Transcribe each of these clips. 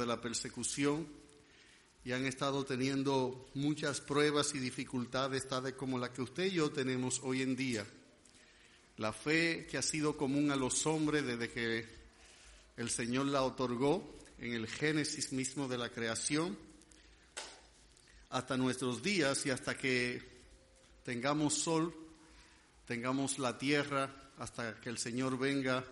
de la persecución y han estado teniendo muchas pruebas y dificultades, tales como la que usted y yo tenemos hoy en día. La fe que ha sido común a los hombres desde que el Señor la otorgó en el génesis mismo de la creación hasta nuestros días y hasta que tengamos sol, tengamos la tierra, hasta que el Señor venga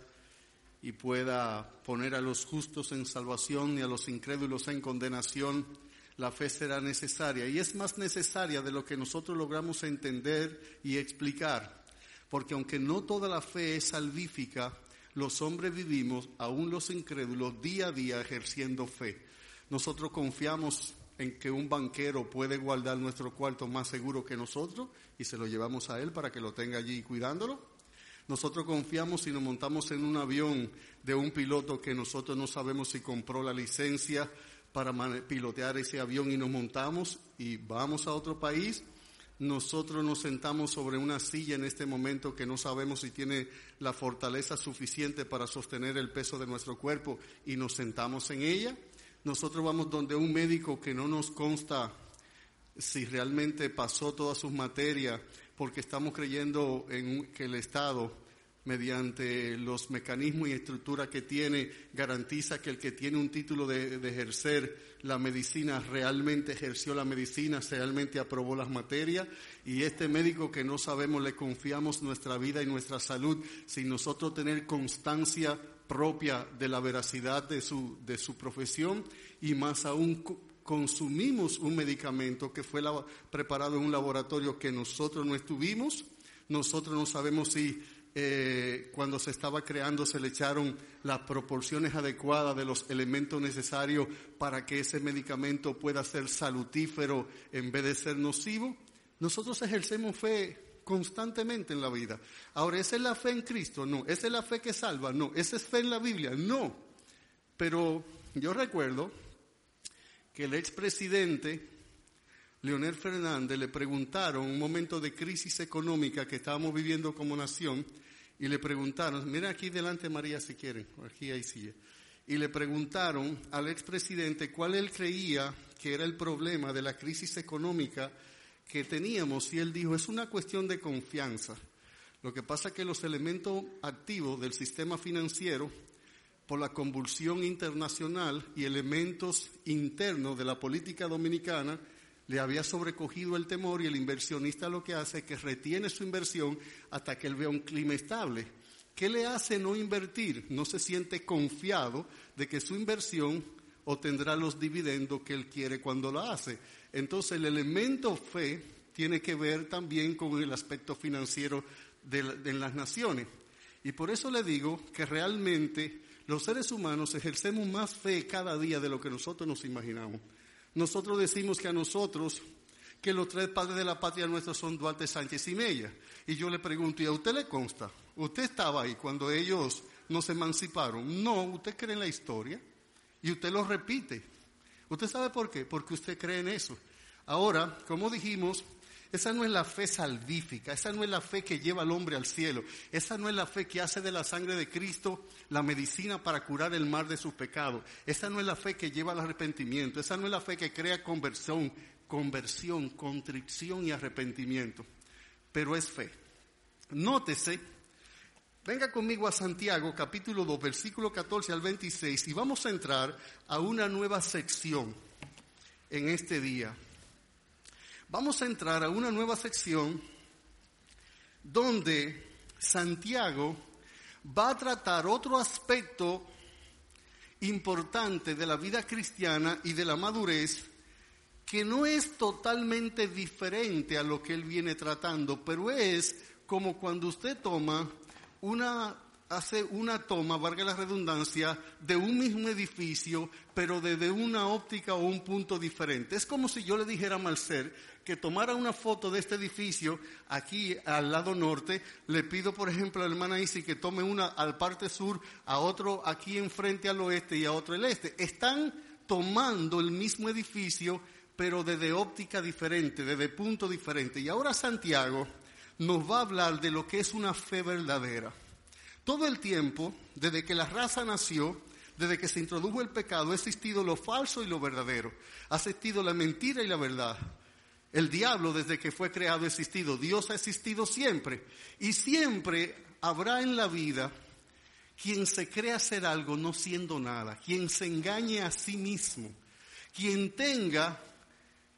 y pueda poner a los justos en salvación y a los incrédulos en condenación, la fe será necesaria. Y es más necesaria de lo que nosotros logramos entender y explicar. Porque aunque no toda la fe es salvífica, los hombres vivimos, aún los incrédulos, día a día ejerciendo fe. Nosotros confiamos en que un banquero puede guardar nuestro cuarto más seguro que nosotros y se lo llevamos a él para que lo tenga allí cuidándolo. Nosotros confiamos si nos montamos en un avión de un piloto que nosotros no sabemos si compró la licencia para pilotear ese avión y nos montamos y vamos a otro país. Nosotros nos sentamos sobre una silla en este momento que no sabemos si tiene la fortaleza suficiente para sostener el peso de nuestro cuerpo y nos sentamos en ella. Nosotros vamos donde un médico que no nos consta si realmente pasó todas sus materias porque estamos creyendo en que el Estado, mediante los mecanismos y estructuras que tiene, garantiza que el que tiene un título de, ejercer la medicina realmente ejerció la medicina, realmente aprobó las materias, y este médico que no sabemos le confiamos nuestra vida y nuestra salud sin nosotros tener constancia propia de la veracidad de su, de su profesión y más aún consumimos un medicamento que fue preparado en un laboratorio que nosotros no estuvimos, nosotros no sabemos si eh, cuando se estaba creando se le echaron las proporciones adecuadas de los elementos necesarios para que ese medicamento pueda ser salutífero en vez de ser nocivo. Nosotros ejercemos fe constantemente en la vida. Ahora, ¿esa es la fe en Cristo? No. ¿Esa es la fe que salva? No. ¿Esa es fe en la Biblia? No. Pero yo recuerdo que el expresidente Leonel Fernández le preguntaron, un momento de crisis económica que estábamos viviendo como nación, y le preguntaron, mira aquí delante María si quieren, aquí hay silla, y le preguntaron al expresidente cuál él creía que era el problema de la crisis económica que teníamos, y él dijo, es una cuestión de confianza. Lo que pasa es que los elementos activos del sistema financiero por la convulsión internacional y elementos internos de la política dominicana, le había sobrecogido el temor y el inversionista lo que hace es que retiene su inversión hasta que él vea un clima estable. ¿Qué le hace no invertir? No se siente confiado de que su inversión obtendrá los dividendos que él quiere cuando lo hace. Entonces el elemento fe tiene que ver también con el aspecto financiero de, de las naciones. Y por eso le digo que realmente los seres humanos ejercemos más fe cada día de lo que nosotros nos imaginamos. Nosotros decimos que a nosotros, que los tres padres de la patria nuestra son Duarte, Sánchez y Mella. Y yo le pregunto, ¿y a usted le consta? ¿Usted estaba ahí cuando ellos nos emanciparon? No, usted cree en la historia y usted lo repite. ¿Usted sabe por qué? Porque usted cree en eso. Ahora, como dijimos, esa no es la fe salvífica, esa no es la fe que lleva al hombre al cielo, esa no es la fe que hace de la sangre de Cristo la medicina para curar el mal de sus pecados, esa no es la fe que lleva al arrepentimiento, esa no es la fe que crea conversión, conversión, contrición y arrepentimiento, pero es fe. Nótese, venga conmigo a Santiago capítulo 2, versículo 14 al 26 y vamos a entrar a una nueva sección en este día vamos a entrar a una nueva sección donde Santiago va a tratar otro aspecto importante de la vida cristiana y de la madurez que no es totalmente diferente a lo que él viene tratando, pero es como cuando usted toma una hace una toma, valga la redundancia, de un mismo edificio, pero desde una óptica o un punto diferente. Es como si yo le dijera a Malcer que tomara una foto de este edificio aquí al lado norte. Le pido, por ejemplo, a la hermana Isi que tome una al parte sur, a otro aquí enfrente al oeste y a otro al este. Están tomando el mismo edificio, pero desde óptica diferente, desde punto diferente. Y ahora Santiago nos va a hablar de lo que es una fe verdadera. Todo el tiempo, desde que la raza nació, desde que se introdujo el pecado, ha existido lo falso y lo verdadero. Ha existido la mentira y la verdad. El diablo desde que fue creado ha existido. Dios ha existido siempre. Y siempre habrá en la vida quien se crea ser algo no siendo nada, quien se engañe a sí mismo, quien tenga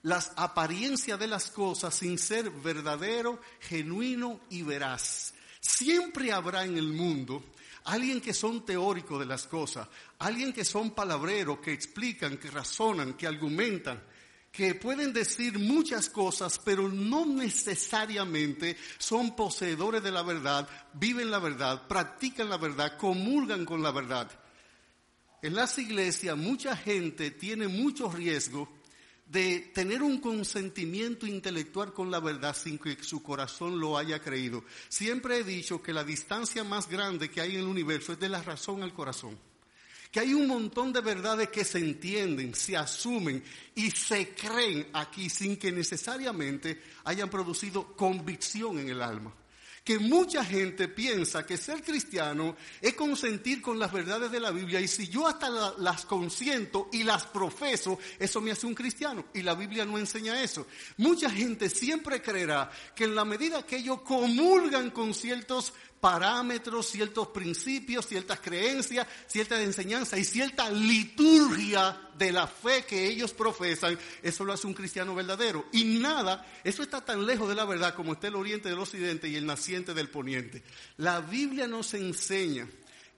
las apariencias de las cosas sin ser verdadero, genuino y veraz. Siempre habrá en el mundo alguien que son teóricos de las cosas, alguien que son palabreros, que explican, que razonan, que argumentan, que pueden decir muchas cosas, pero no necesariamente son poseedores de la verdad, viven la verdad, practican la verdad, comulgan con la verdad. En las iglesias mucha gente tiene mucho riesgo de tener un consentimiento intelectual con la verdad sin que su corazón lo haya creído. Siempre he dicho que la distancia más grande que hay en el universo es de la razón al corazón. Que hay un montón de verdades que se entienden, se asumen y se creen aquí sin que necesariamente hayan producido convicción en el alma que mucha gente piensa que ser cristiano es consentir con las verdades de la Biblia y si yo hasta las consiento y las profeso, eso me hace un cristiano y la Biblia no enseña eso. Mucha gente siempre creerá que en la medida que ellos comulgan con ciertos parámetros, ciertos principios, ciertas creencias, cierta enseñanza y cierta liturgia de la fe que ellos profesan, eso lo hace un cristiano verdadero. Y nada, eso está tan lejos de la verdad como está el oriente del occidente y el naciente del poniente. La Biblia nos enseña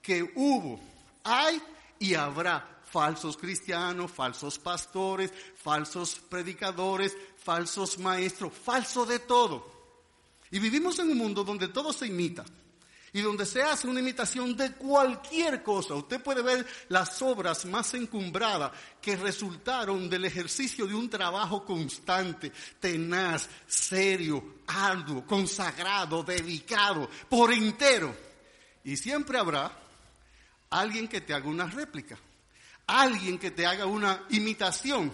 que hubo, hay y habrá falsos cristianos, falsos pastores, falsos predicadores, falsos maestros, falso de todo. Y vivimos en un mundo donde todo se imita y donde se hace una imitación de cualquier cosa. Usted puede ver las obras más encumbradas que resultaron del ejercicio de un trabajo constante, tenaz, serio, arduo, consagrado, dedicado, por entero. Y siempre habrá alguien que te haga una réplica, alguien que te haga una imitación.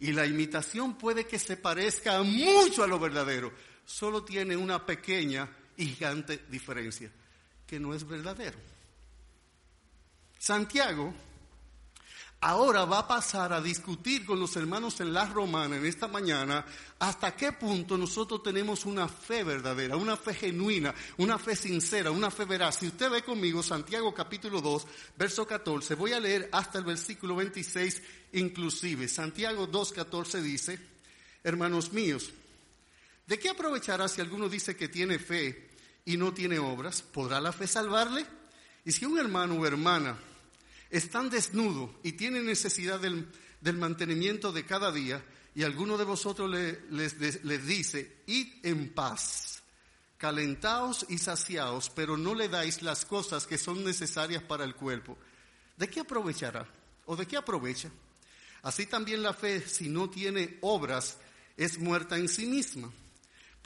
Y la imitación puede que se parezca mucho a lo verdadero, solo tiene una pequeña y gigante diferencia que no es verdadero. Santiago ahora va a pasar a discutir con los hermanos en la romana en esta mañana hasta qué punto nosotros tenemos una fe verdadera, una fe genuina, una fe sincera, una fe veraz. Si usted ve conmigo Santiago capítulo 2, verso 14, voy a leer hasta el versículo 26 inclusive. Santiago 2, 14 dice, hermanos míos, ¿de qué aprovechará si alguno dice que tiene fe? Y no tiene obras, ¿podrá la fe salvarle? Y si un hermano o hermana están desnudo y tiene necesidad del, mantenimiento de cada día, y alguno de vosotros les, les dice, id en paz, calentaos y saciaos, pero no le dais las cosas que son necesarias para el cuerpo, ¿de qué aprovechará? ¿O de qué aprovecha? Así también la fe, si no tiene obras, es muerta en sí misma.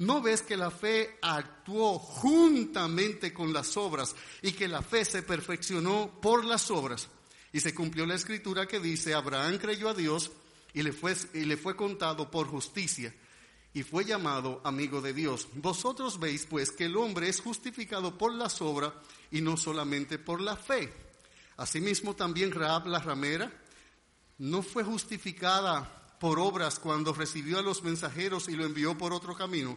¿No ves que la fe actuó juntamente con las obras y que la fe se perfeccionó por las obras? Y se cumplió la escritura que dice, Abraham creyó a Dios y le fue, y le fue contado por justicia y fue llamado amigo de Dios. Vosotros veis pues que el hombre es justificado por las obras y no solamente por la fe. Asimismo también Raab la ramera no fue justificada por obras cuando recibió a los mensajeros y lo envió por otro camino,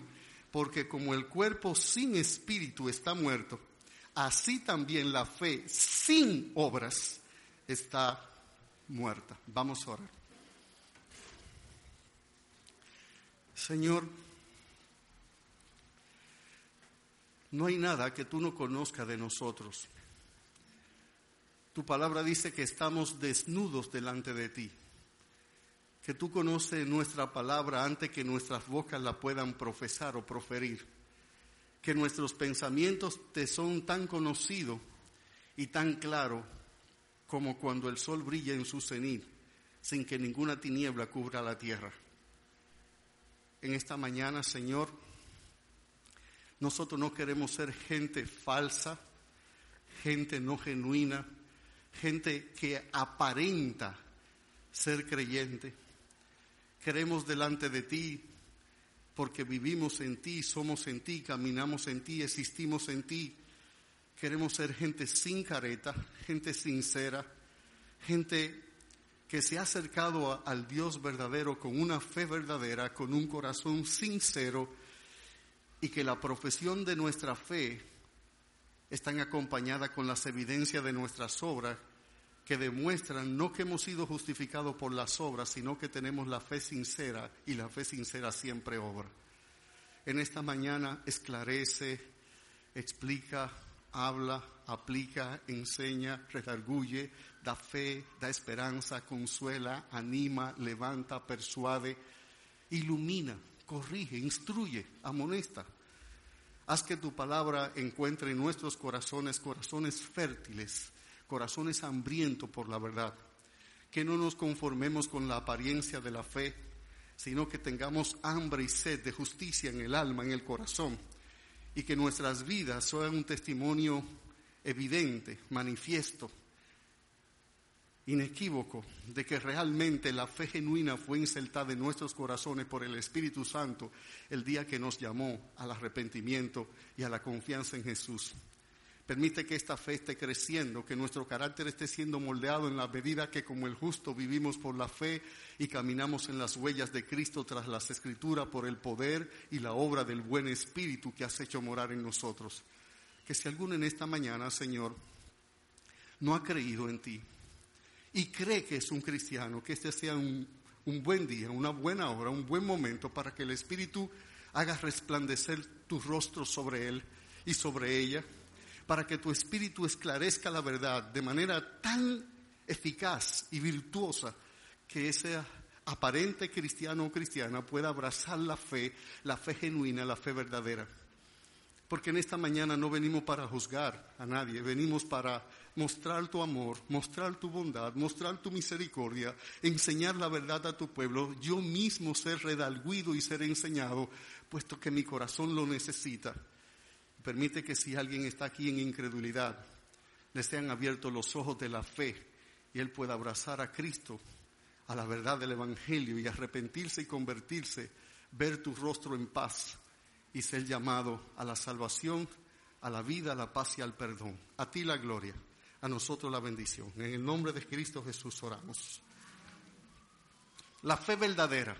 porque como el cuerpo sin espíritu está muerto, así también la fe sin obras está muerta. Vamos a orar. Señor, no hay nada que tú no conozcas de nosotros. Tu palabra dice que estamos desnudos delante de ti que tú conoces nuestra palabra antes que nuestras bocas la puedan profesar o proferir, que nuestros pensamientos te son tan conocidos y tan claros como cuando el sol brilla en su cenit, sin que ninguna tiniebla cubra la tierra. En esta mañana, Señor, nosotros no queremos ser gente falsa, gente no genuina, gente que aparenta ser creyente. Queremos delante de ti porque vivimos en ti, somos en ti, caminamos en ti, existimos en ti. Queremos ser gente sin careta, gente sincera, gente que se ha acercado al Dios verdadero con una fe verdadera, con un corazón sincero y que la profesión de nuestra fe está acompañada con las evidencias de nuestras obras que demuestran no que hemos sido justificados por las obras, sino que tenemos la fe sincera y la fe sincera siempre obra. En esta mañana esclarece, explica, habla, aplica, enseña, redarguye, da fe, da esperanza, consuela, anima, levanta, persuade, ilumina, corrige, instruye, amonesta. Haz que tu palabra encuentre en nuestros corazones corazones fértiles corazones hambrientos por la verdad, que no nos conformemos con la apariencia de la fe, sino que tengamos hambre y sed de justicia en el alma, en el corazón, y que nuestras vidas sean un testimonio evidente, manifiesto, inequívoco, de que realmente la fe genuina fue insertada en nuestros corazones por el Espíritu Santo el día que nos llamó al arrepentimiento y a la confianza en Jesús. Permite que esta fe esté creciendo, que nuestro carácter esté siendo moldeado en la medida que como el justo vivimos por la fe y caminamos en las huellas de Cristo tras las escrituras por el poder y la obra del buen Espíritu que has hecho morar en nosotros. Que si alguno en esta mañana, Señor, no ha creído en ti y cree que es un cristiano, que este sea un, un buen día, una buena hora, un buen momento para que el Espíritu haga resplandecer tu rostro sobre él y sobre ella para que tu espíritu esclarezca la verdad de manera tan eficaz y virtuosa que ese aparente cristiano o cristiana pueda abrazar la fe, la fe genuina, la fe verdadera. Porque en esta mañana no venimos para juzgar a nadie, venimos para mostrar tu amor, mostrar tu bondad, mostrar tu misericordia, enseñar la verdad a tu pueblo, yo mismo ser redalguido y ser enseñado, puesto que mi corazón lo necesita. Permite que si alguien está aquí en incredulidad, le sean abiertos los ojos de la fe y él pueda abrazar a Cristo, a la verdad del Evangelio y arrepentirse y convertirse, ver tu rostro en paz y ser llamado a la salvación, a la vida, a la paz y al perdón. A ti la gloria, a nosotros la bendición. En el nombre de Cristo Jesús oramos. La fe verdadera.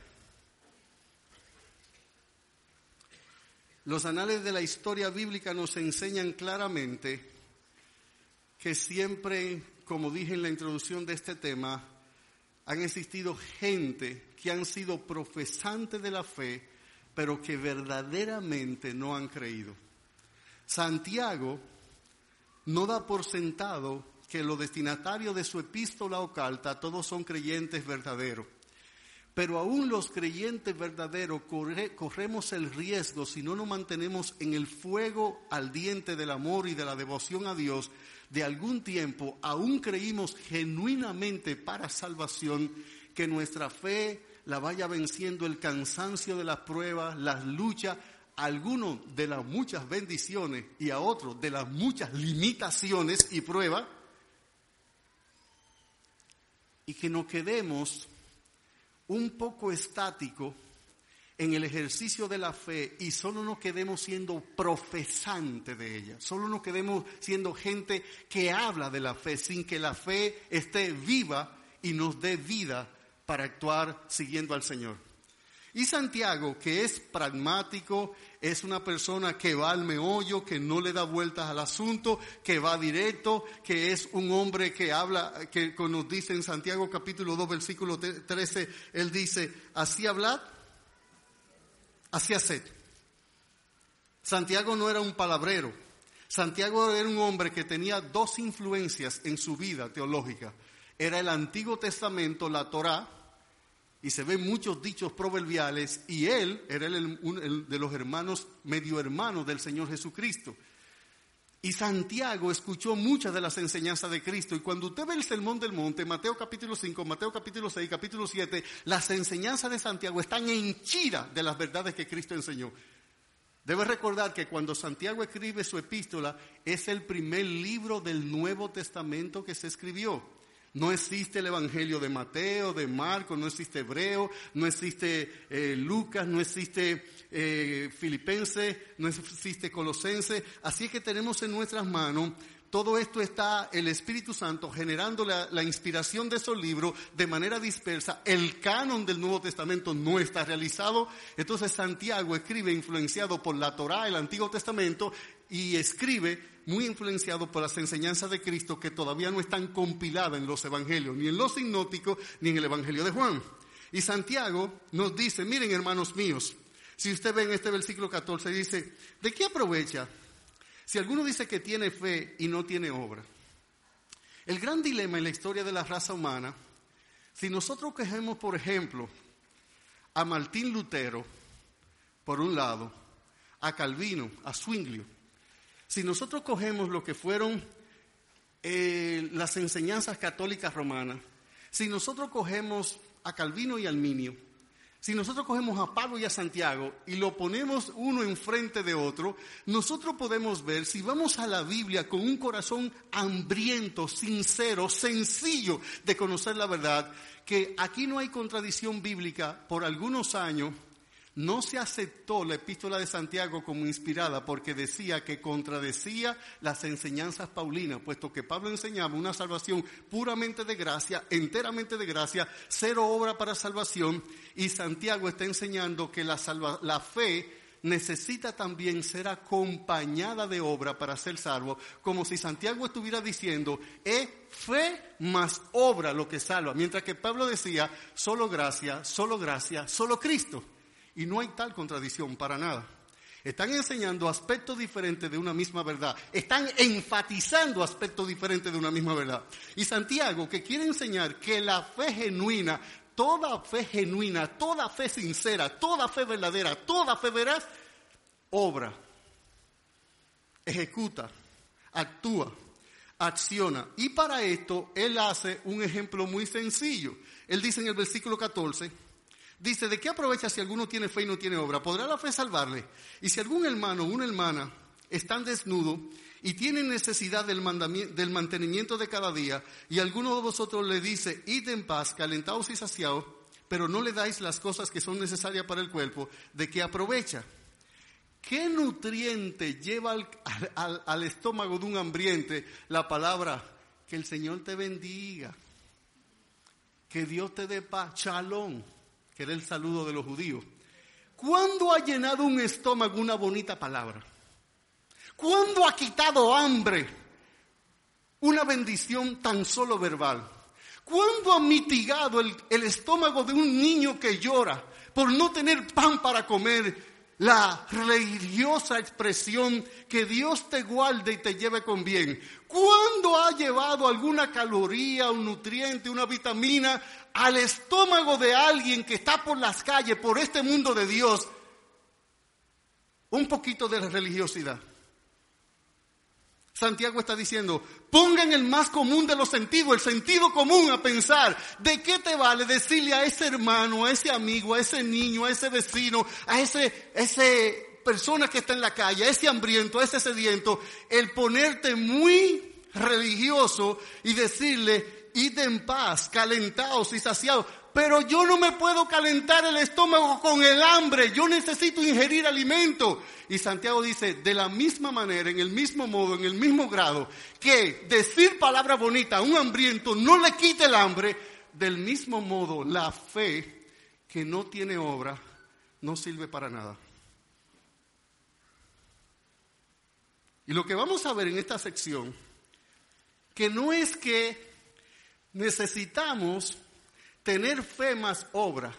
Los anales de la historia bíblica nos enseñan claramente que siempre, como dije en la introducción de este tema, han existido gente que han sido profesantes de la fe, pero que verdaderamente no han creído. Santiago no da por sentado que los destinatarios de su epístola o carta todos son creyentes verdaderos. Pero aún los creyentes verdaderos corremos el riesgo, si no nos mantenemos en el fuego ardiente del amor y de la devoción a Dios, de algún tiempo, aún creímos genuinamente para salvación, que nuestra fe la vaya venciendo el cansancio de las pruebas, las luchas, algunos de las muchas bendiciones y a otros de las muchas limitaciones y pruebas, y que nos quedemos un poco estático en el ejercicio de la fe y solo nos quedemos siendo profesante de ella, solo nos quedemos siendo gente que habla de la fe sin que la fe esté viva y nos dé vida para actuar siguiendo al Señor. Y Santiago, que es pragmático, es una persona que va al meollo, que no le da vueltas al asunto, que va directo, que es un hombre que habla, que nos dice en Santiago capítulo 2, versículo 13, él dice, así hablad, así haced. Santiago no era un palabrero. Santiago era un hombre que tenía dos influencias en su vida teológica. Era el Antiguo Testamento, la Torá, y se ven muchos dichos proverbiales y él era el, de los hermanos, medio hermanos del Señor Jesucristo. Y Santiago escuchó muchas de las enseñanzas de Cristo. Y cuando usted ve el Sermón del Monte, Mateo capítulo 5, Mateo capítulo 6, capítulo 7, las enseñanzas de Santiago están henchidas de las verdades que Cristo enseñó. Debe recordar que cuando Santiago escribe su epístola, es el primer libro del Nuevo Testamento que se escribió. No existe el Evangelio de Mateo, de Marco, no existe Hebreo, no existe eh, Lucas, no existe eh, Filipense, no existe Colosense. Así que tenemos en nuestras manos todo esto está el Espíritu Santo generando la, la, inspiración de esos libros de manera dispersa. El canon del Nuevo Testamento no está realizado. Entonces Santiago escribe influenciado por la Torá, el Antiguo Testamento, y escribe muy influenciado por las enseñanzas de Cristo que todavía no están compiladas en los evangelios, ni en los sinóticos, ni en el Evangelio de Juan. Y Santiago nos dice, miren hermanos míos, si usted ve en este versículo 14, dice, ¿de qué aprovecha si alguno dice que tiene fe y no tiene obra? El gran dilema en la historia de la raza humana, si nosotros cogemos, por ejemplo, a Martín Lutero, por un lado, a Calvino, a Zwinglio, si nosotros cogemos lo que fueron eh, las enseñanzas católicas romanas, si nosotros cogemos a Calvino y Alminio, si nosotros cogemos a Pablo y a Santiago y lo ponemos uno enfrente de otro, nosotros podemos ver, si vamos a la Biblia con un corazón hambriento, sincero, sencillo de conocer la verdad, que aquí no hay contradicción bíblica por algunos años no se aceptó la epístola de Santiago como inspirada porque decía que contradecía las enseñanzas paulinas, puesto que Pablo enseñaba una salvación puramente de gracia, enteramente de gracia, cero obra para salvación, y Santiago está enseñando que la, la fe necesita también ser acompañada de obra para ser salvo, como si Santiago estuviera diciendo, es fe más obra lo que salva, mientras que Pablo decía, solo gracia, solo gracia, solo Cristo. Y no hay tal contradicción para nada. Están enseñando aspectos diferentes de una misma verdad. Están enfatizando aspectos diferentes de una misma verdad. Y Santiago, que quiere enseñar que la fe genuina, toda fe genuina, toda fe sincera, toda fe verdadera, toda fe veraz, obra, ejecuta, actúa, acciona. Y para esto él hace un ejemplo muy sencillo. Él dice en el versículo 14, Dice, ¿de qué aprovecha si alguno tiene fe y no tiene obra? ¿Podrá la fe salvarle? Y si algún hermano o una hermana están desnudos y tienen necesidad del, del mantenimiento de cada día, y alguno de vosotros le dice, id en paz, calentaos y saciados, pero no le dais las cosas que son necesarias para el cuerpo, ¿de qué aprovecha? ¿Qué nutriente lleva al, al estómago de un hambriente la palabra que el Señor te bendiga? Que Dios te dé paz, chalón que era el saludo de los judíos. ¿Cuándo ha llenado un estómago una bonita palabra? ¿Cuándo ha quitado hambre una bendición tan solo verbal? ¿Cuándo ha mitigado el, el estómago de un niño que llora por no tener pan para comer la religiosa expresión que Dios te guarde y te lleve con bien. ¿Cuándo ha llevado alguna caloría, un nutriente, una vitamina al estómago de alguien que está por las calles, por este mundo de Dios? Un poquito de religiosidad. Santiago está diciendo, pongan el más común de los sentidos, el sentido común a pensar, ¿de qué te vale decirle a ese hermano, a ese amigo, a ese niño, a ese vecino, a ese, ese persona que está en la calle, a ese hambriento, a ese sediento, el ponerte muy religioso y decirle, id en paz, calentados y saciados? Pero yo no me puedo calentar el estómago con el hambre, yo necesito ingerir alimento. Y Santiago dice, de la misma manera, en el mismo modo, en el mismo grado, que decir palabra bonita a un hambriento no le quite el hambre, del mismo modo la fe que no tiene obra no sirve para nada. Y lo que vamos a ver en esta sección, que no es que necesitamos tener fe más obra,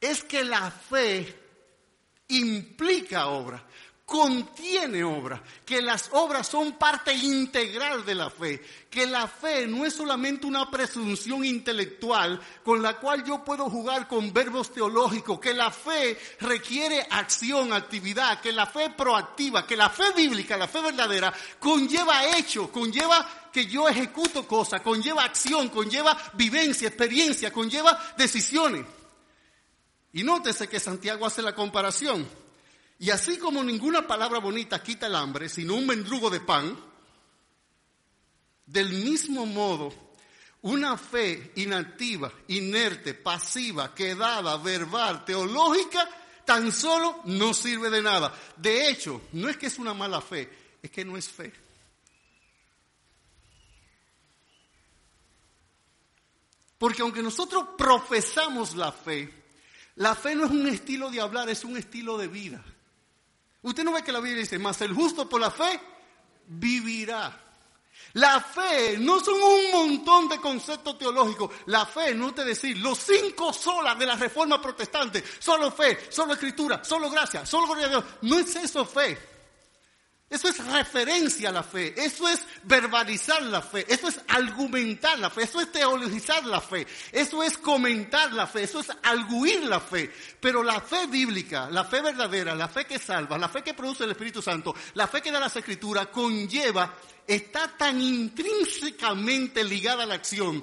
es que la fe implica obra. Contiene obra, que las obras son parte integral de la fe, que la fe no es solamente una presunción intelectual con la cual yo puedo jugar con verbos teológicos, que la fe requiere acción, actividad, que la fe proactiva, que la fe bíblica, la fe verdadera, conlleva hecho, conlleva que yo ejecuto cosas, conlleva acción, conlleva vivencia, experiencia, conlleva decisiones. Y nótese que Santiago hace la comparación y así como ninguna palabra bonita quita el hambre, sino un mendrugo de pan, del mismo modo, una fe inactiva, inerte, pasiva, quedada, verbal, teológica, tan solo no sirve de nada. De hecho, no es que es una mala fe, es que no es fe. Porque aunque nosotros profesamos la fe, la fe no es un estilo de hablar, es un estilo de vida. Usted no ve que la Biblia dice, más el justo por la fe vivirá. La fe no son un montón de conceptos teológicos. La fe no te decir los cinco solas de la reforma protestante. Solo fe, solo escritura, solo gracia, solo gloria a Dios. No es eso fe. Eso es referencia a la fe, eso es verbalizar la fe, eso es argumentar la fe, eso es teologizar la fe, eso es comentar la fe, eso es arguir la fe. Pero la fe bíblica, la fe verdadera, la fe que salva, la fe que produce el Espíritu Santo, la fe que da las Escrituras, conlleva, está tan intrínsecamente ligada a la acción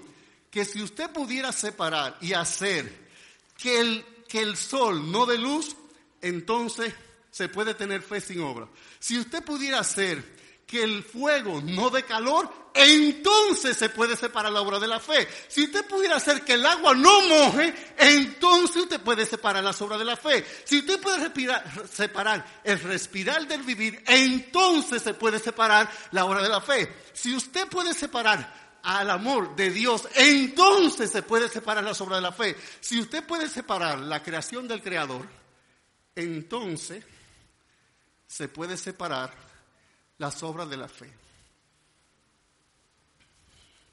que si usted pudiera separar y hacer que el, que el sol no dé luz, entonces se puede tener fe sin obra. Si usted pudiera hacer que el fuego no dé calor, entonces se puede separar la obra de la fe. Si usted pudiera hacer que el agua no moje, entonces usted puede separar las obras de la fe. Si usted puede respirar, separar el respirar del vivir, entonces se puede separar la obra de la fe. Si usted puede separar al amor de Dios, entonces se puede separar las obras de la fe. Si usted puede separar la creación del Creador, entonces se puede separar las obras de la fe.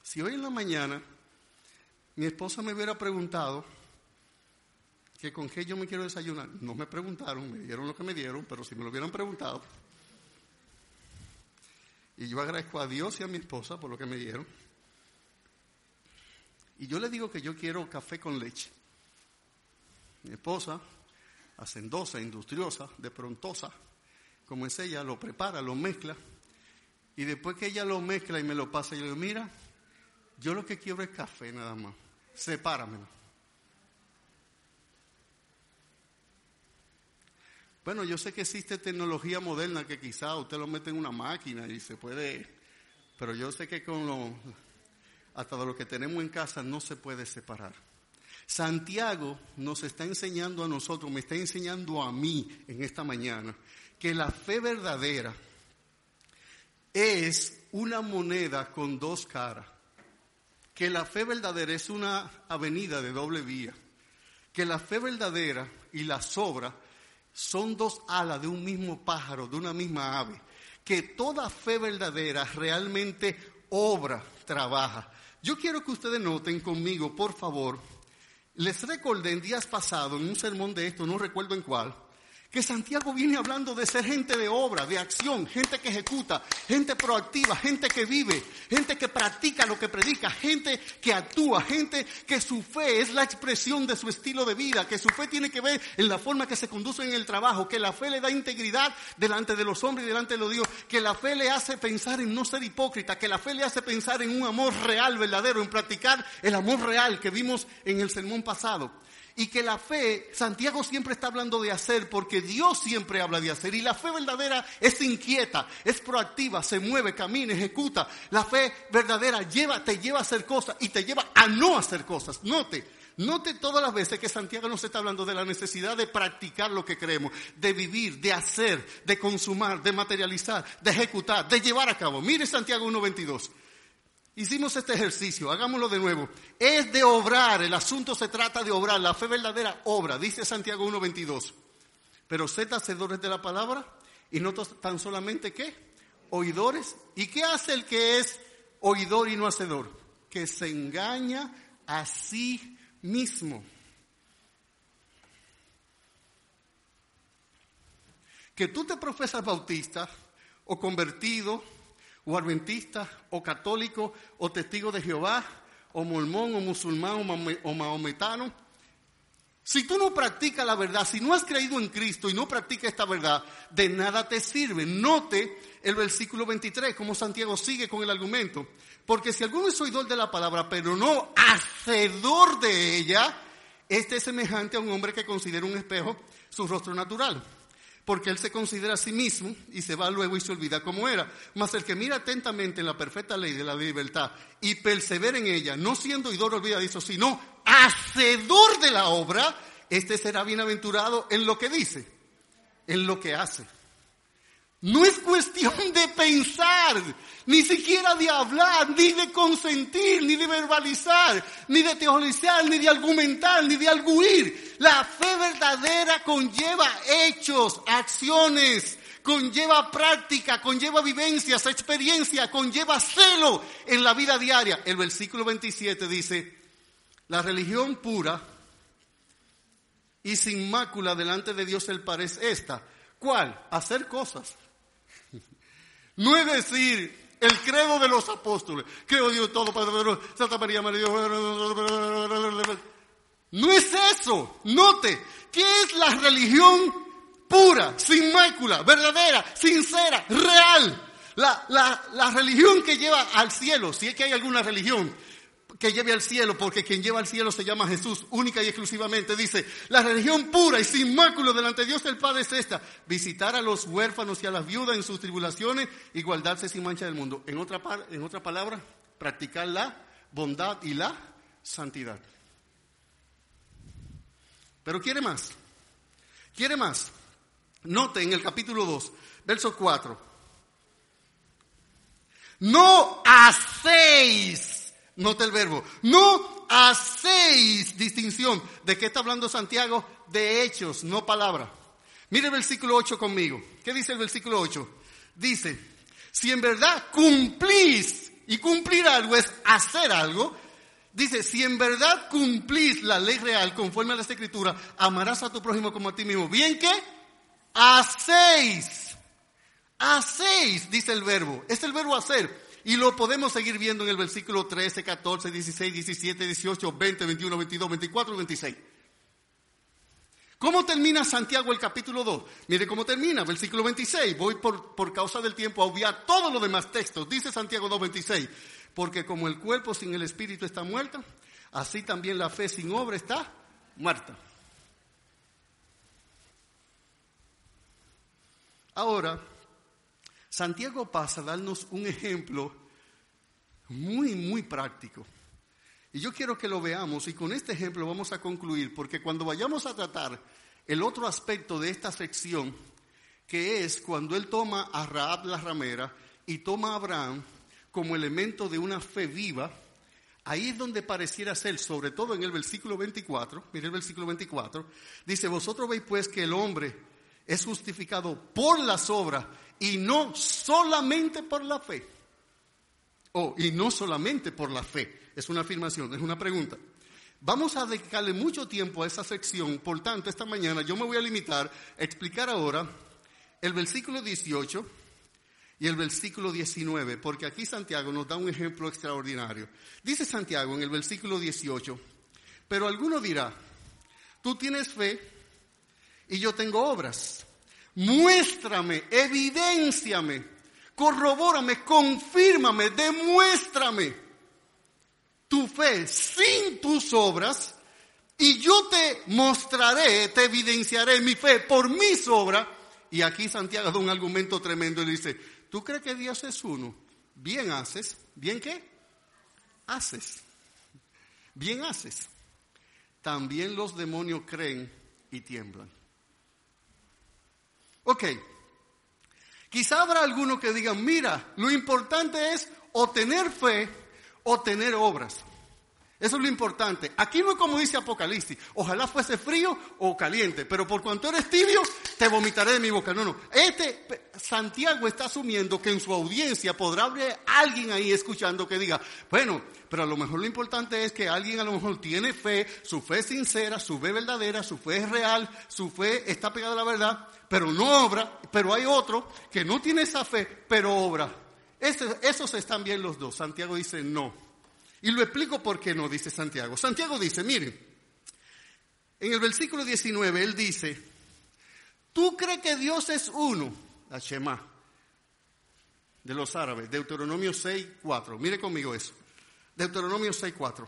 Si hoy en la mañana mi esposa me hubiera preguntado que con qué yo me quiero desayunar, no me preguntaron, me dieron lo que me dieron, pero si me lo hubieran preguntado, y yo agradezco a Dios y a mi esposa por lo que me dieron, y yo le digo que yo quiero café con leche. Mi esposa, hacendosa, industriosa, de prontosa, como es ella, lo prepara, lo mezcla. Y después que ella lo mezcla y me lo pasa, yo le digo, mira, yo lo que quiero es café nada más. Sepáramelo. Bueno, yo sé que existe tecnología moderna que quizá usted lo mete en una máquina y se puede, pero yo sé que con lo, hasta de lo que tenemos en casa no se puede separar. Santiago nos está enseñando a nosotros, me está enseñando a mí en esta mañana, que la fe verdadera es una moneda con dos caras, que la fe verdadera es una avenida de doble vía, que la fe verdadera y la sobra son dos alas de un mismo pájaro, de una misma ave, que toda fe verdadera realmente obra, trabaja. Yo quiero que ustedes noten conmigo, por favor, les recordé en días pasados, en un sermón de esto, no recuerdo en cuál, que Santiago viene hablando de ser gente de obra, de acción, gente que ejecuta, gente proactiva, gente que vive, gente que practica lo que predica, gente que actúa, gente que su fe es la expresión de su estilo de vida, que su fe tiene que ver en la forma que se conduce en el trabajo, que la fe le da integridad delante de los hombres y delante de los Dios, que la fe le hace pensar en no ser hipócrita, que la fe le hace pensar en un amor real, verdadero, en practicar el amor real que vimos en el sermón pasado. Y que la fe, Santiago siempre está hablando de hacer porque Dios siempre habla de hacer. Y la fe verdadera es inquieta, es proactiva, se mueve, camina, ejecuta. La fe verdadera lleva, te lleva a hacer cosas y te lleva a no hacer cosas. Note, note todas las veces que Santiago nos está hablando de la necesidad de practicar lo que creemos, de vivir, de hacer, de consumar, de materializar, de ejecutar, de llevar a cabo. Mire Santiago 1.22. Hicimos este ejercicio, hagámoslo de nuevo. Es de obrar, el asunto se trata de obrar, la fe verdadera obra, dice Santiago 1.22. Pero sed hacedores de la palabra y no tan solamente qué, oidores. ¿Y qué hace el que es oidor y no hacedor? Que se engaña a sí mismo. que tú te profesas bautista o convertido o adventista o católico o testigo de Jehová o mormón o musulmán o maometano, si tú no practicas la verdad, si no has creído en Cristo y no practicas esta verdad, de nada te sirve. Note el versículo 23, como Santiago sigue con el argumento. Porque si alguno es oidor de la palabra, pero no hacedor de ella, este es semejante a un hombre que considera un espejo su rostro natural. Porque él se considera a sí mismo y se va luego y se olvida cómo era. Mas el que mira atentamente en la perfecta ley de la libertad y persevera en ella, no siendo oidor olvidadizo, sino hacedor de la obra, este será bienaventurado en lo que dice, en lo que hace. No es cuestión de pensar, ni siquiera de hablar, ni de consentir, ni de verbalizar, ni de teologizar, ni de argumentar, ni de arguir. La fe verdadera conlleva hechos, acciones, conlleva práctica, conlleva vivencias, experiencia, conlleva celo en la vida diaria. El versículo 27 dice, la religión pura y sin mácula delante de Dios el Padre es esta. ¿Cuál? Hacer cosas. No es decir el credo de los apóstoles. Creo Dios todo, Padre, Santa María, María. No es eso. Note, ¿qué es la religión pura, sin mácula, verdadera, sincera, real? La, la, la religión que lleva al cielo, si es que hay alguna religión, que lleve al cielo, porque quien lleva al cielo se llama Jesús, única y exclusivamente. Dice, la religión pura y sin máculo delante de Dios el Padre es esta, visitar a los huérfanos y a las viudas en sus tribulaciones y guardarse sin mancha del mundo. En otra, en otra palabra, practicar la bondad y la santidad. Pero quiere más, quiere más. Note en el capítulo 2, verso 4. No hacéis Nota el verbo. No hacéis distinción. ¿De qué está hablando Santiago? De hechos, no palabra. Mire el versículo 8 conmigo. ¿Qué dice el versículo 8? Dice, si en verdad cumplís, y cumplir algo es hacer algo, dice, si en verdad cumplís la ley real conforme a la escritura, amarás a tu prójimo como a ti mismo. ¿Bien qué? Hacéis. Hacéis, dice el verbo. Es el verbo hacer. Y lo podemos seguir viendo en el versículo 13, 14, 16, 17, 18, 20, 21, 22, 24 26. ¿Cómo termina Santiago el capítulo 2? Mire cómo termina, versículo 26. Voy por, por causa del tiempo a obviar todos los demás textos. Dice Santiago 2, 26. Porque como el cuerpo sin el espíritu está muerto, así también la fe sin obra está muerta. Ahora, Santiago pasa a darnos un ejemplo muy, muy práctico. Y yo quiero que lo veamos y con este ejemplo vamos a concluir, porque cuando vayamos a tratar el otro aspecto de esta sección, que es cuando él toma a Raab la ramera y toma a Abraham como elemento de una fe viva, ahí es donde pareciera ser, sobre todo en el versículo 24, mire el versículo 24, dice, vosotros veis pues que el hombre es justificado por las obras y no solamente por la fe. Oh, y no solamente por la fe. Es una afirmación, es una pregunta. Vamos a dedicarle mucho tiempo a esa sección, por tanto, esta mañana yo me voy a limitar a explicar ahora el versículo 18 y el versículo 19, porque aquí Santiago nos da un ejemplo extraordinario. Dice Santiago en el versículo 18, pero alguno dirá, tú tienes fe y yo tengo obras. Muéstrame, evidénciame, corrobórame, confírmame, demuéstrame tu fe sin tus obras y yo te mostraré, te evidenciaré mi fe por mis obras. Y aquí Santiago da un argumento tremendo y dice, ¿tú crees que Dios es uno? Bien haces. ¿Bien qué? Haces. Bien haces. También los demonios creen y tiemblan. Ok, quizá habrá alguno que digan, mira, lo importante es o tener fe o tener obras. Eso es lo importante. Aquí no es como dice Apocalipsis. Ojalá fuese frío o caliente, pero por cuanto eres tibio, te vomitaré de mi boca. No, no. Este Santiago está asumiendo que en su audiencia podrá haber alguien ahí escuchando que diga, bueno, pero a lo mejor lo importante es que alguien a lo mejor tiene fe, su fe es sincera, su fe verdadera, su fe es real, su fe está pegada a la verdad, pero no obra. Pero hay otro que no tiene esa fe, pero obra. esos están bien los dos. Santiago dice no. Y lo explico por qué no, dice Santiago. Santiago dice, miren, en el versículo 19 él dice, ¿tú crees que Dios es uno? La de los árabes, Deuteronomio 6, 4. Mire conmigo eso. Deuteronomio 6, 4.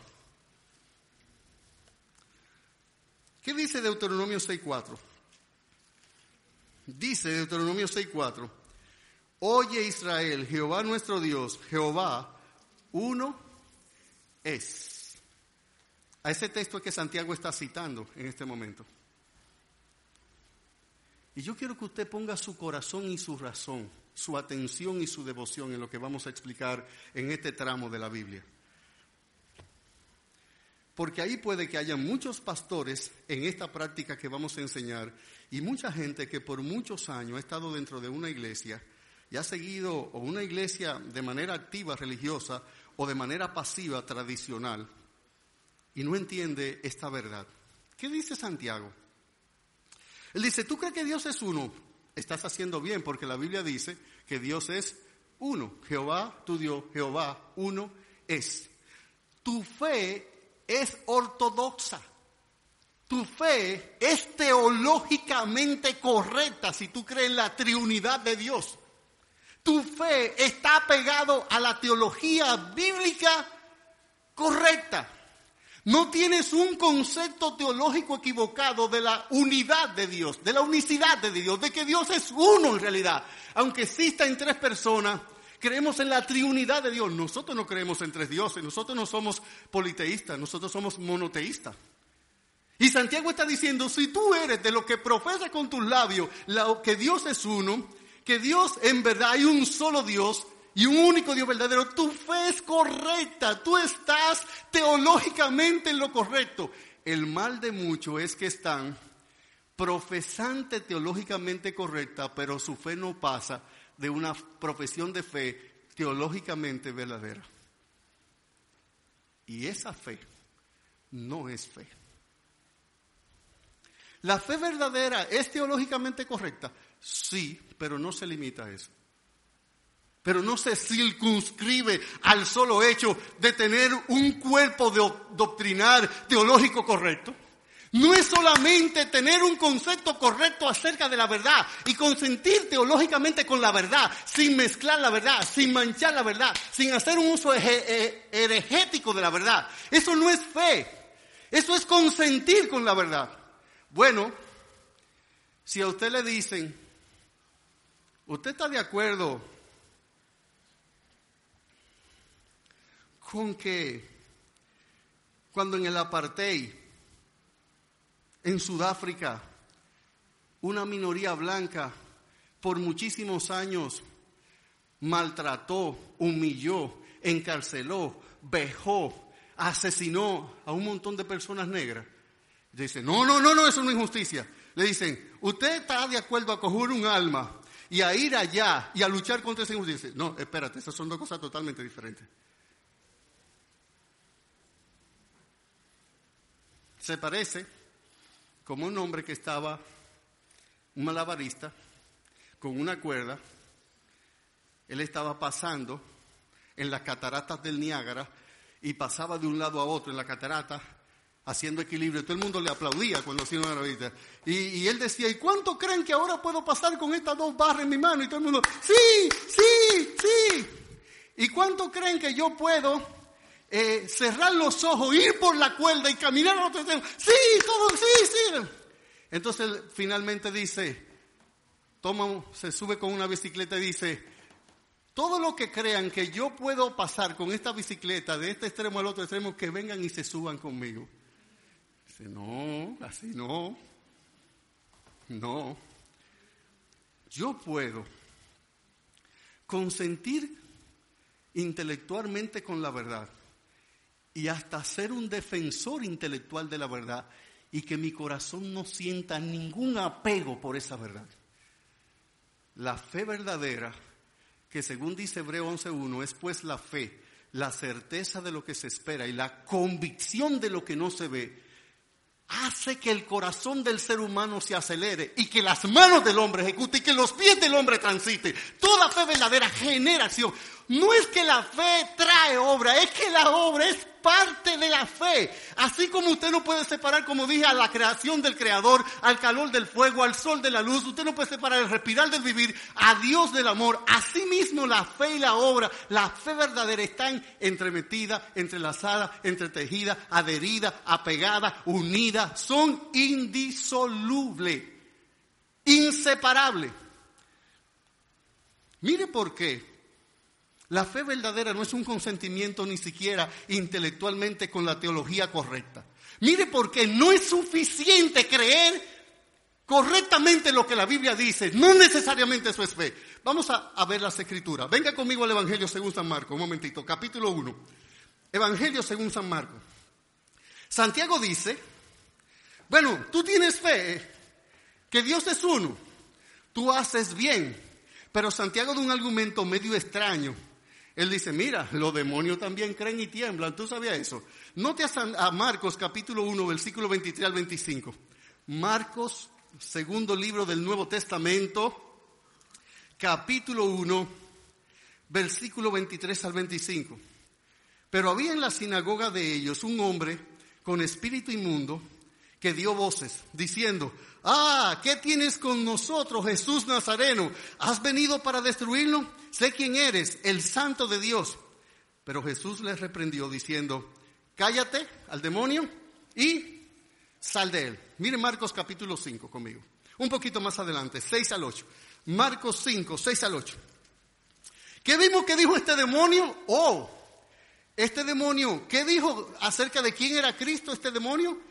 ¿Qué dice Deuteronomio 6, 4? Dice Deuteronomio 6, 4. Oye Israel, Jehová nuestro Dios, Jehová, uno es. A ese texto que Santiago está citando en este momento. Y yo quiero que usted ponga su corazón y su razón, su atención y su devoción en lo que vamos a explicar en este tramo de la Biblia. Porque ahí puede que haya muchos pastores en esta práctica que vamos a enseñar y mucha gente que por muchos años ha estado dentro de una iglesia y ha seguido o una iglesia de manera activa religiosa o de manera pasiva tradicional y no entiende esta verdad. ¿Qué dice Santiago? Él dice, ¿tú crees que Dios es uno? Estás haciendo bien porque la Biblia dice que Dios es uno. Jehová, tu Dios, Jehová, uno es. Tu fe es ortodoxa. Tu fe es teológicamente correcta si tú crees en la triunidad de Dios. Tu fe está pegado a la teología bíblica correcta. No tienes un concepto teológico equivocado de la unidad de Dios, de la unicidad de Dios, de que Dios es uno en realidad. Aunque exista en tres personas, creemos en la triunidad de Dios. Nosotros no creemos en tres dioses, nosotros no somos politeístas, nosotros somos monoteístas. Y Santiago está diciendo, si tú eres de lo que profesa con tus labios que Dios es uno, que Dios en verdad hay un solo Dios y un único Dios verdadero, tu fe es correcta, tú estás teológicamente en lo correcto. El mal de muchos es que están profesante teológicamente correcta, pero su fe no pasa de una profesión de fe teológicamente verdadera. Y esa fe no es fe. La fe verdadera es teológicamente correcta, sí, pero no se limita a eso. Pero no se circunscribe al solo hecho de tener un cuerpo de doctrinar teológico correcto. No es solamente tener un concepto correcto acerca de la verdad y consentir teológicamente con la verdad, sin mezclar la verdad, sin manchar la verdad, sin hacer un uso heregético de la verdad. Eso no es fe. Eso es consentir con la verdad. Bueno, si a usted le dicen, ¿Usted está de acuerdo con que cuando en el apartheid en Sudáfrica una minoría blanca por muchísimos años maltrató, humilló, encarceló, vejó, asesinó a un montón de personas negras? Dice, no, no, no, no, eso no es injusticia. Le dicen, ¿usted está de acuerdo a coger un alma y a ir allá y a luchar contra esa injusticia. No, espérate, esas son dos cosas totalmente diferentes. Se parece como un hombre que estaba, un malabarista, con una cuerda. Él estaba pasando en las cataratas del Niágara y pasaba de un lado a otro en la catarata haciendo equilibrio. Todo el mundo le aplaudía cuando hacía una maravilla. Y, y, él decía, ¿y cuánto creen que ahora puedo pasar con estas dos barras en mi mano? Y todo el mundo, sí, sí, sí. ¿Y cuánto creen que yo puedo eh, cerrar los ojos, ir por la cuerda y caminar a otro extremo? Sí, todo, sí, sí. Entonces finalmente dice, toma, se sube con una bicicleta y dice, todo lo que crean que yo puedo pasar con esta bicicleta de este extremo al otro extremo, que vengan y se suban conmigo. No, así no. No. Yo puedo consentir intelectualmente con la verdad y hasta ser un defensor intelectual de la verdad y que mi corazón no sienta ningún apego por esa verdad. La fe verdadera, que según dice Hebreo 11.1, es pues la fe, la certeza de lo que se espera y la convicción de lo que no se ve, hace que el corazón del ser humano se acelere y que las manos del hombre ejecuten y que los pies del hombre transiten. Toda fe verdadera genera acción. No es que la fe trae obra, es que la obra es parte de la fe. Así como usted no puede separar, como dije, a la creación del Creador, al calor del fuego, al sol de la luz, usted no puede separar el respirar del vivir, a Dios del amor. Asimismo, la fe y la obra, la fe verdadera están entremetida, entrelazada, entretejida, adherida, apegada, unida, son indisolubles, inseparables. Mire por qué la fe verdadera no es un consentimiento ni siquiera intelectualmente con la teología correcta. Mire porque no es suficiente creer correctamente lo que la Biblia dice. No necesariamente eso es fe. Vamos a, ver las escrituras. Venga conmigo al Evangelio según San Marcos. Un momentito. Capítulo 1. Evangelio según San Marcos. Santiago dice, bueno, tú tienes fe que Dios es uno. Tú haces bien. Pero Santiago da un argumento medio extraño él dice, mira, los demonios también creen y tiemblan. ¿Tú sabías eso? Note a, Marcos capítulo 1, versículo 23 al 25. Marcos, segundo libro del Nuevo Testamento, capítulo 1, versículo 23 al 25. Pero había en la sinagoga de ellos un hombre con espíritu inmundo que dio voces, diciendo, ah, ¿qué tienes con nosotros, Jesús Nazareno? ¿Has venido para destruirnos? Sé quién eres, el santo de Dios. Pero Jesús les reprendió diciendo, cállate al demonio y sal de él. Miren Marcos capítulo 5 conmigo. Un poquito más adelante, 6 al 8. Marcos 5, 6 al 8. ¿Qué vimos que dijo este demonio? Oh, este demonio, ¿qué dijo acerca de quién era Cristo este demonio?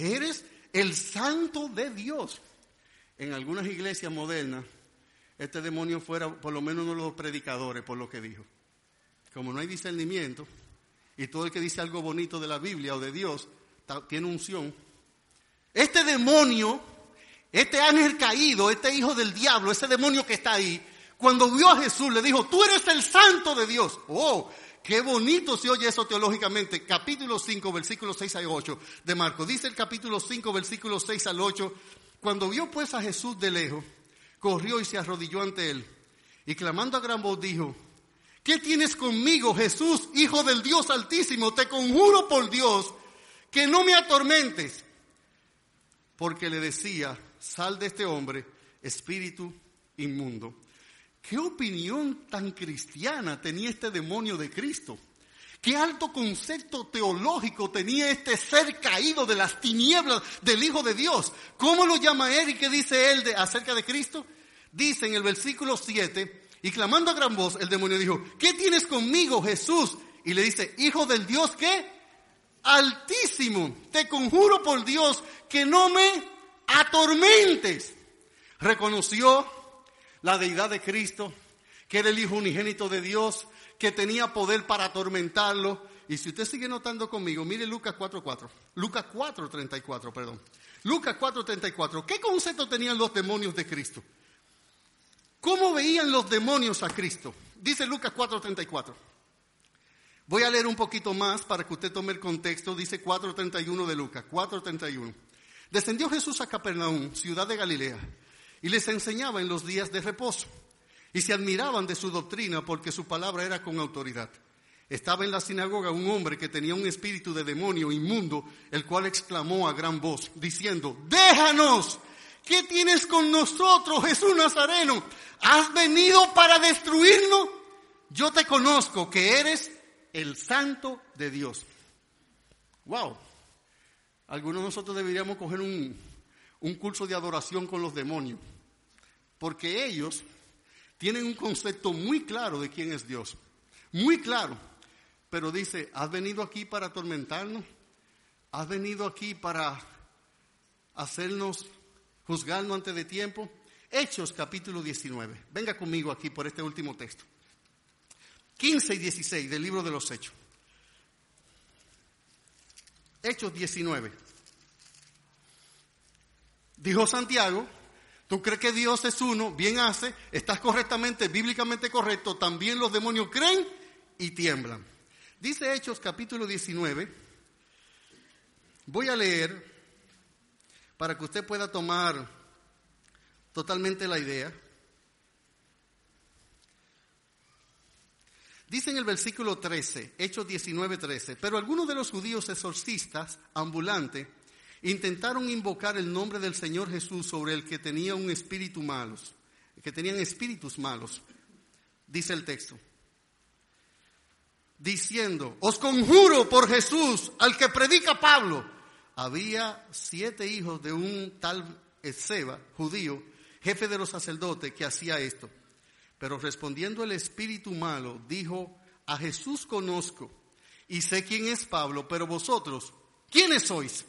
Eres el santo de Dios. En algunas iglesias modernas, este demonio fuera por lo menos uno de los predicadores, por lo que dijo. Como no hay discernimiento, y todo el que dice algo bonito de la Biblia o de Dios tiene unción, este demonio, este ángel caído, este hijo del diablo, ese demonio que está ahí, cuando vio a Jesús le dijo, tú eres el santo de Dios. Oh, Qué bonito se oye eso teológicamente. Capítulo 5, versículos 6 al 8 de Marcos. Dice el capítulo 5, versículos 6 al 8. Cuando vio pues a Jesús de lejos, corrió y se arrodilló ante él. Y clamando a gran voz dijo, ¿qué tienes conmigo, Jesús, Hijo del Dios Altísimo? Te conjuro por Dios que no me atormentes. Porque le decía, sal de este hombre, espíritu inmundo. ¿Qué opinión tan cristiana tenía este demonio de Cristo? ¿Qué alto concepto teológico tenía este ser caído de las tinieblas del Hijo de Dios? ¿Cómo lo llama él y qué dice él de, acerca de Cristo? Dice en el versículo 7, y clamando a gran voz, el demonio dijo, ¿qué tienes conmigo, Jesús? Y le dice, Hijo del Dios, ¿qué? Altísimo, te conjuro por Dios que no me atormentes. Reconoció la deidad de Cristo, que era el Hijo unigénito de Dios, que tenía poder para atormentarlo. Y si usted sigue notando conmigo, mire Lucas 4.4. Lucas 4.34, perdón. Lucas 4.34. ¿Qué concepto tenían los demonios de Cristo? ¿Cómo veían los demonios a Cristo? Dice Lucas 4.34. Voy a leer un poquito más para que usted tome el contexto. Dice 4.31 de Lucas. 4.31. Descendió Jesús a Capernaum, ciudad de Galilea y les enseñaba en los días de reposo. Y se admiraban de su doctrina porque su palabra era con autoridad. Estaba en la sinagoga un hombre que tenía un espíritu de demonio inmundo, el cual exclamó a gran voz, diciendo, déjanos, ¿qué tienes con nosotros, Jesús Nazareno? ¿Has venido para destruirnos? Yo te conozco que eres el santo de Dios. Wow. Algunos de nosotros deberíamos coger un, un curso de adoración con los demonios, porque ellos tienen un concepto muy claro de quién es Dios, muy claro, pero dice, ¿has venido aquí para atormentarnos? ¿Has venido aquí para hacernos juzgarnos antes de tiempo? Hechos capítulo 19. Venga conmigo aquí por este último texto. 15 y 16 del libro de los Hechos. Hechos 19. Dijo Santiago, tú crees que Dios es uno, bien hace, estás correctamente, bíblicamente correcto, también los demonios creen y tiemblan. Dice Hechos capítulo 19, voy a leer para que usted pueda tomar totalmente la idea. Dice en el versículo 13, Hechos 19, 13, pero algunos de los judíos exorcistas ambulantes intentaron invocar el nombre del Señor Jesús sobre el que tenía un espíritu malos, que tenían espíritus malos, dice el texto, diciendo, os conjuro por Jesús, al que predica Pablo. Había siete hijos de un tal Ezeba, judío, jefe de los sacerdotes, que hacía esto. Pero respondiendo el espíritu malo, dijo, a Jesús conozco y sé quién es Pablo, pero vosotros, ¿quiénes sois?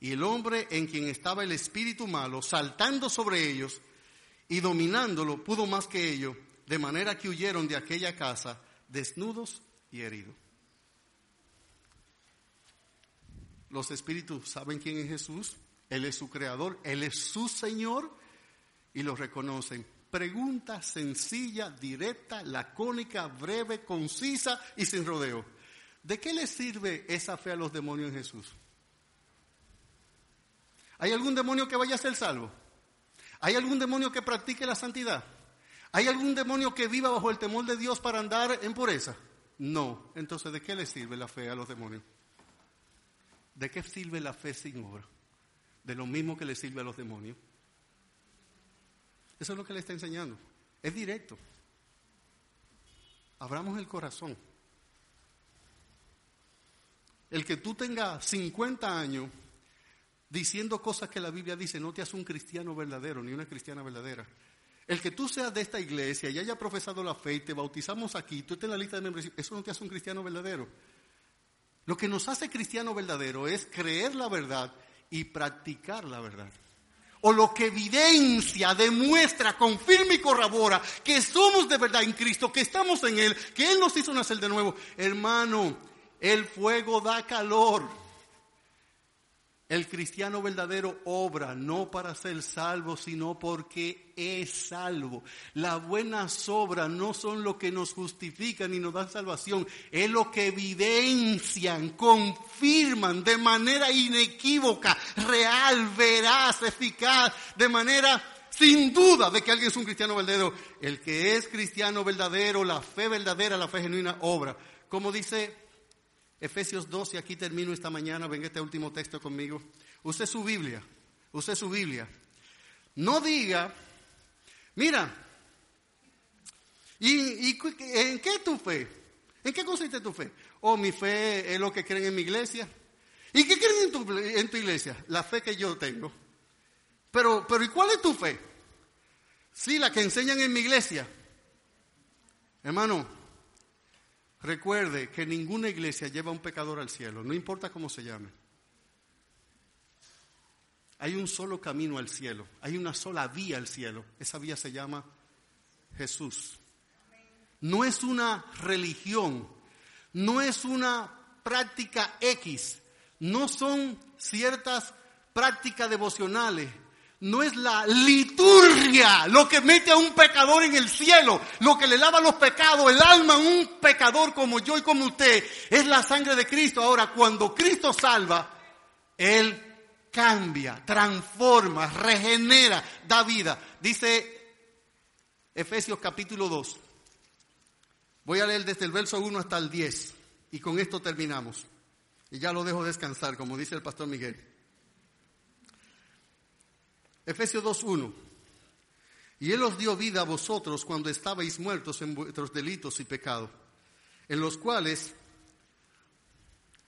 Y el hombre en quien estaba el espíritu malo, saltando sobre ellos y dominándolo, pudo más que ellos, de manera que huyeron de aquella casa desnudos y heridos. Los espíritus saben quién es Jesús, Él es su creador, Él es su Señor y lo reconocen. Pregunta sencilla, directa, lacónica, breve, concisa y sin rodeo. ¿De qué le sirve esa fe a los demonios en Jesús? ¿Hay algún demonio que vaya a ser salvo? ¿Hay algún demonio que practique la santidad? ¿Hay algún demonio que viva bajo el temor de Dios para andar en pureza? No. Entonces, ¿de qué le sirve la fe a los demonios? ¿De qué sirve la fe sin obra? De lo mismo que le sirve a los demonios. Eso es lo que le está enseñando. Es directo. Abramos el corazón. El que tú tengas 50 años diciendo cosas que la Biblia dice, no te hace un cristiano verdadero, ni una cristiana verdadera. El que tú seas de esta iglesia y haya profesado la fe y te bautizamos aquí, tú estás en la lista de membresía, eso no te hace un cristiano verdadero. Lo que nos hace cristiano verdadero es creer la verdad y practicar la verdad. O lo que evidencia, demuestra, confirma y corrobora que somos de verdad en Cristo, que estamos en Él, que Él nos hizo nacer de nuevo. Hermano, el fuego da calor. El cristiano verdadero obra no para ser salvo, sino porque es salvo. Las buenas obras no son lo que nos justifican y nos dan salvación, es lo que evidencian, confirman de manera inequívoca, real, veraz, eficaz, de manera sin duda de que alguien es un cristiano verdadero. El que es cristiano verdadero, la fe verdadera, la fe genuina, obra. Como dice Efesios 2, y aquí termino esta mañana, venga este último texto conmigo. Use su Biblia, use su Biblia. No diga, mira, ¿y, en qué tu fe? ¿En qué consiste tu fe? Oh, mi fe es lo que creen en mi iglesia. ¿Y qué creen en tu, en tu iglesia? La fe que yo tengo. Pero, pero ¿y cuál es tu fe? Sí, la que enseñan en mi iglesia. Hermano, Recuerde que ninguna iglesia lleva a un pecador al cielo, no importa cómo se llame. Hay un solo camino al cielo, hay una sola vía al cielo. Esa vía se llama Jesús. No es una religión, no es una práctica X, no son ciertas prácticas devocionales, no es la liturgia lo que mete a un pecador en el cielo, lo que le lava los pecados, el alma a un pecador como yo y como usted, es la sangre de Cristo. Ahora, cuando Cristo salva, Él cambia, transforma, regenera, da vida. Dice Efesios capítulo 2. Voy a leer desde el verso 1 hasta el 10 y con esto terminamos. Y ya lo dejo descansar, como dice el pastor Miguel. Efesios 2.1. Y Él os dio vida a vosotros cuando estabais muertos en vuestros delitos y pecados, en los cuales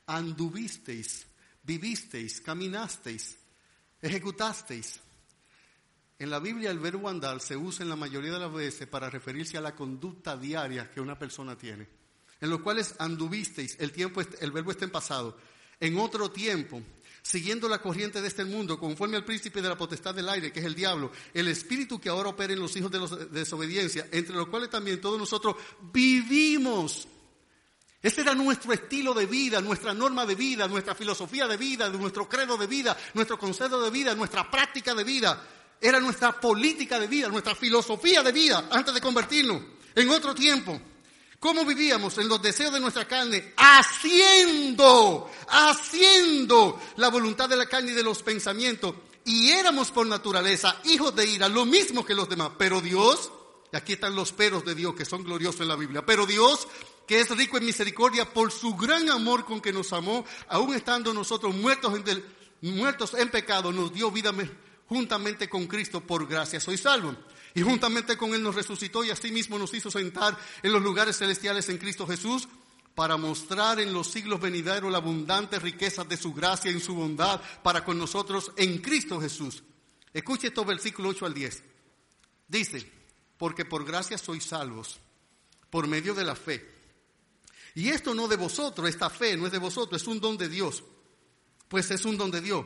anduvisteis, vivisteis, caminasteis, ejecutasteis. En la Biblia el verbo andar se usa en la mayoría de las veces para referirse a la conducta diaria que una persona tiene. En los cuales anduvisteis, el, tiempo, el verbo está en pasado. En otro tiempo, siguiendo la corriente de este mundo, conforme al príncipe de la potestad del aire, que es el diablo, el espíritu que ahora opera en los hijos de, la desobediencia, entre los cuales también todos nosotros vivimos Ese era nuestro estilo de vida, nuestra norma de vida, nuestra filosofía de vida, nuestro credo de vida, nuestro concepto de vida, nuestra práctica de vida. Era nuestra política de vida, nuestra filosofía de vida antes de convertirnos en otro tiempo. ¿Cómo vivíamos en los deseos de nuestra carne? Haciendo, haciendo la voluntad de la carne y de los pensamientos. Y éramos por naturaleza hijos de ira, lo mismo que los demás. Pero Dios, y aquí están los peros de Dios que son gloriosos en la Biblia. Pero Dios, que es rico en misericordia, por su gran amor con que nos amó, aún estando nosotros muertos en, muertos en pecado, nos dio vida juntamente con Cristo, por gracia soy salvo. Y juntamente con Él nos resucitó y asimismo nos hizo sentar en los lugares celestiales en Cristo Jesús para mostrar en los siglos venideros la abundante riqueza de su gracia y su bondad para con nosotros en Cristo Jesús. Escuche estos versículos 8 al 10. Dice, porque por gracia sois salvos, por medio de la fe. Y esto no de vosotros, esta fe no es de vosotros, es un don de Dios. Pues es un don de Dios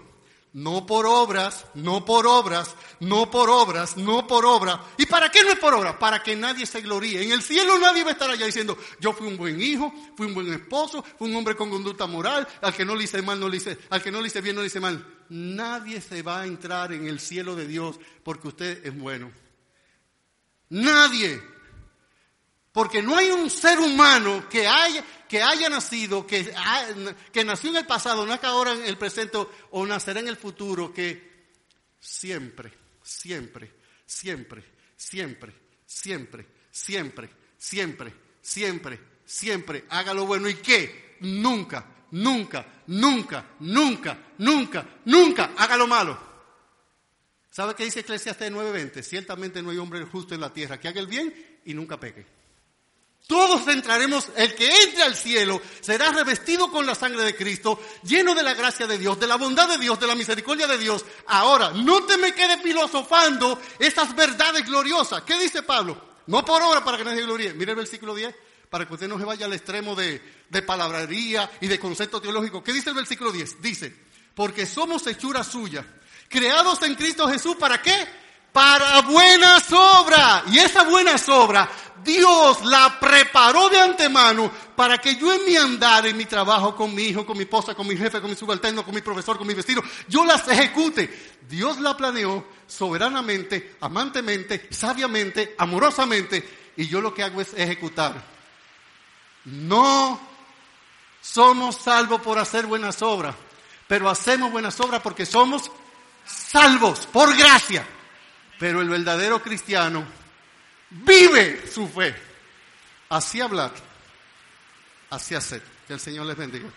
no por obras, no por obras, no por obras, no por obras. ¿Y para qué no es por obras? Para que nadie se gloríe. En el cielo nadie va a estar allá diciendo, yo fui un buen hijo, fui un buen esposo, fui un hombre con conducta moral, al que no le hice mal, no le hice, al que no le hice bien, no le hice mal. Nadie se va a entrar en el cielo de Dios porque usted es bueno. Nadie. Porque no hay un ser humano que haya, que haya nacido, que, nació en el pasado, que ahora en el presente o nacerá en el futuro, que siempre, siempre, siempre, siempre, siempre, siempre, siempre, siempre, siempre haga lo bueno y que nunca, nunca, nunca, nunca, nunca, nunca haga lo malo. ¿Sabe qué dice Eclesiastes 9:20? Ciertamente no hay hombre justo en la tierra que haga el bien y nunca peque. Todos entraremos, el que entre al cielo será revestido con la sangre de Cristo, lleno de la gracia de Dios, de la bondad de Dios, de la misericordia de Dios. Ahora, no te me quedes filosofando estas verdades gloriosas. ¿Qué dice Pablo? No por obra para que nadie gloríe. Mire el versículo 10, para que usted no se vaya al extremo de, de palabrería y de concepto teológico. ¿Qué dice el versículo 10? Dice, porque somos hechura suya, creados en Cristo Jesús, ¿para qué? Para buenas obras. Y esa buena obra Dios la preparó de antemano para que yo en mi andar, en mi trabajo, con mi hijo, con mi esposa, con mi jefe, con mi subalterno, con mi profesor, con mi vecino, yo las ejecute. Dios la planeó soberanamente, amantemente, sabiamente, amorosamente, y yo lo que hago es ejecutar. No somos salvos por hacer buenas obras, pero hacemos buenas obras porque somos salvos por gracia. Pero el verdadero cristiano vive su fe. Así hablar, así hacer. Que el Señor les bendiga.